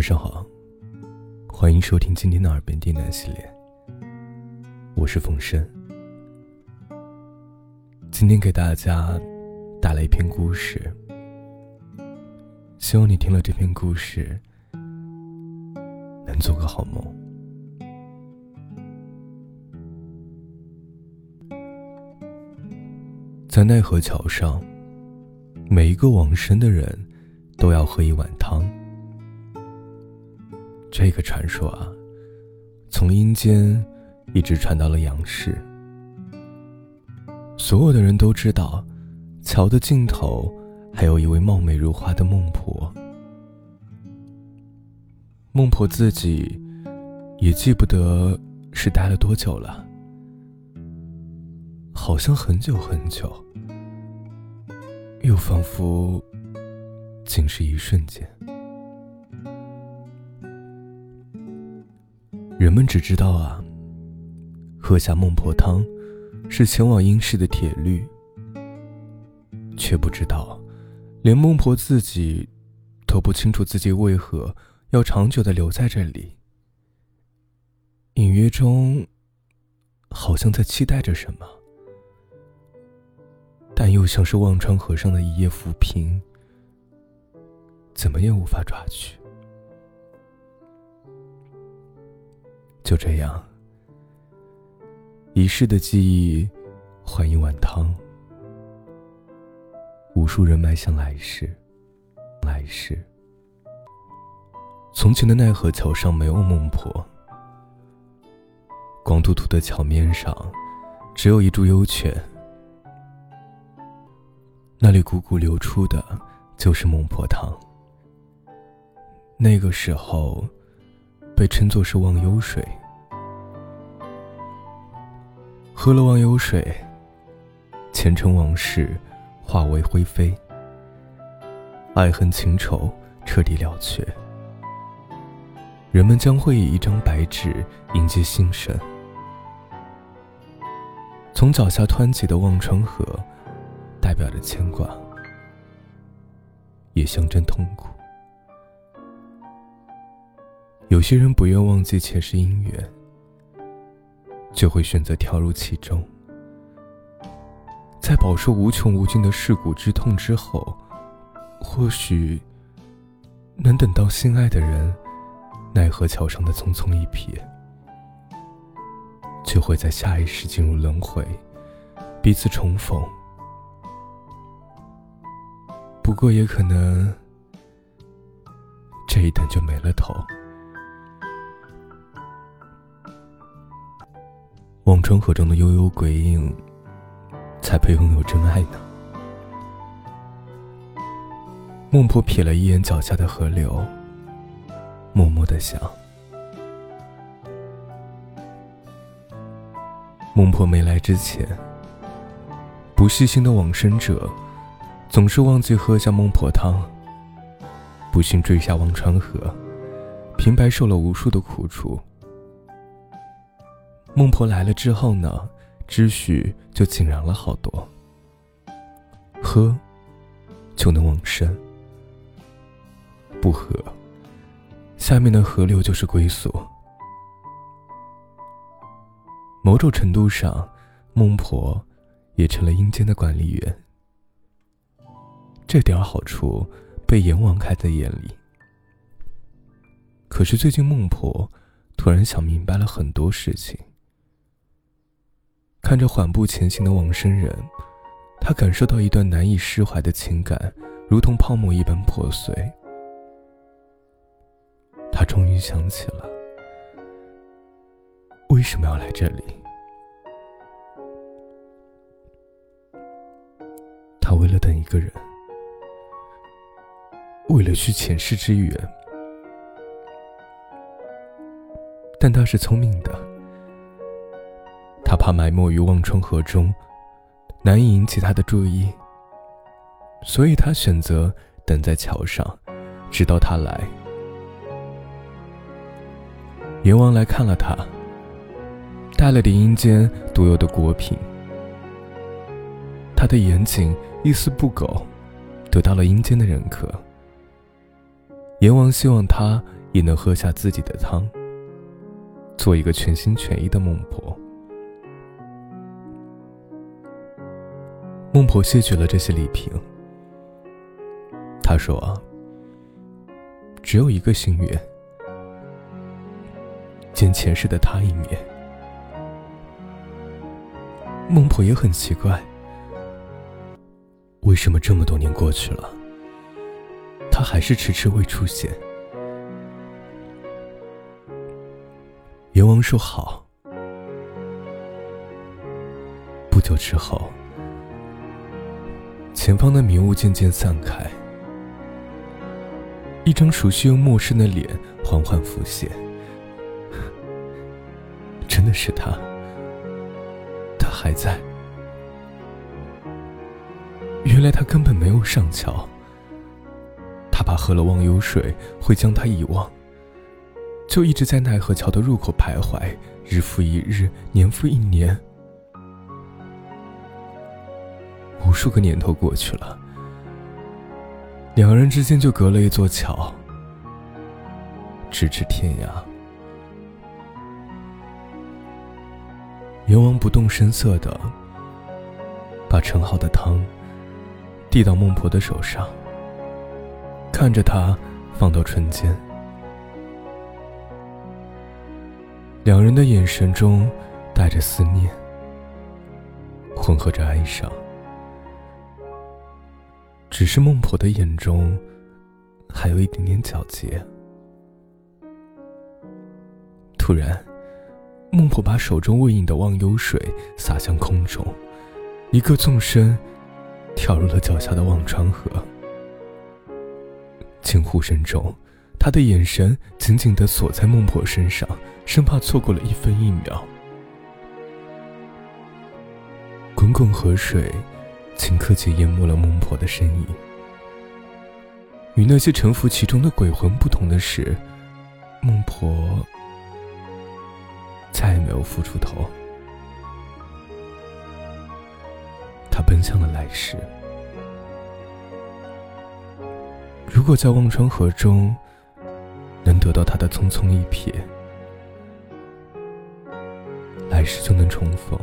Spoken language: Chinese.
晚上好，欢迎收听今天的耳边电台系列。我是冯生，今天给大家带来一篇故事，希望你听了这篇故事能做个好梦。在奈何桥上，每一个往生的人都要喝一碗汤。这个传说啊，从阴间一直传到了阳世。所有的人都知道，桥的尽头还有一位貌美如花的孟婆。孟婆自己也记不得是待了多久了，好像很久很久，又仿佛仅是一瞬间。人们只知道啊，喝下孟婆汤是前往阴世的铁律，却不知道，连孟婆自己都不清楚自己为何要长久的留在这里。隐约中，好像在期待着什么，但又像是忘川河上的一叶浮萍，怎么也无法抓取。就这样，一世的记忆换一碗汤，无数人迈向来世。来世，从前的奈何桥上没有孟婆，光秃秃的桥面上只有一株幽泉，那里汩汩流出的就是孟婆汤。那个时候，被称作是忘忧水。喝了忘忧水，前尘往事化为灰飞，爱恨情仇彻底了却。人们将会以一张白纸迎接新生。从脚下湍起的忘川河，代表着牵挂，也象征痛苦。有些人不愿忘记前世姻缘。就会选择跳入其中，在饱受无穷无尽的世故之痛之后，或许能等到心爱的人，奈何桥上的匆匆一瞥，就会在下一世进入轮回，彼此重逢。不过也可能，这一等就没了头。忘川河中的悠悠鬼影，才配拥有真爱呢。孟婆瞥了一眼脚下的河流，默默的想：孟婆没来之前，不细心的往生者总是忘记喝下孟婆汤，不幸坠下忘川河，平白受了无数的苦楚。孟婆来了之后呢，秩序就井然了好多。喝，就能往生；不喝，下面的河流就是归宿。某种程度上，孟婆也成了阴间的管理员。这点好处被阎王看在眼里。可是最近，孟婆突然想明白了很多事情。看着缓步前行的往生人，他感受到一段难以释怀的情感，如同泡沫一般破碎。他终于想起了为什么要来这里。他为了等一个人，为了续前世之缘，但他是聪明的。他怕埋没于忘川河中，难以引起他的注意，所以他选择等在桥上，直到他来。阎王来看了他，带了点阴间独有的果品。他的严谨一丝不苟，得到了阴间的认可。阎王希望他也能喝下自己的汤，做一个全心全意的孟婆。孟婆谢绝了这些礼品。她说：“只有一个心愿，见前世的他一面。”孟婆也很奇怪，为什么这么多年过去了，他还是迟迟未出现？阎王说好。不久之后。前方的迷雾渐渐散开，一张熟悉又陌生的脸缓缓浮现。真的是他，他还在。原来他根本没有上桥，他怕喝了忘忧水会将他遗忘，就一直在奈何桥的入口徘徊，日复一日，年复一年。无数个年头过去了，两人之间就隔了一座桥，咫尺天涯。阎王不动声色的把盛好的汤递到孟婆的手上，看着她放到唇间，两人的眼神中带着思念，混合着哀伤。只是孟婆的眼中，还有一点点皎洁。突然，孟婆把手中未饮的忘忧水洒向空中，一个纵身，跳入了脚下的忘川河。惊呼声中，他的眼神紧紧的锁在孟婆身上，生怕错过了一分一秒。滚滚河水。顷刻间淹没了孟婆的身影。与那些沉浮其中的鬼魂不同的是，孟婆再也没有浮出头。她奔向了来世。如果在忘川河中能得到他的匆匆一瞥，来世就能重逢。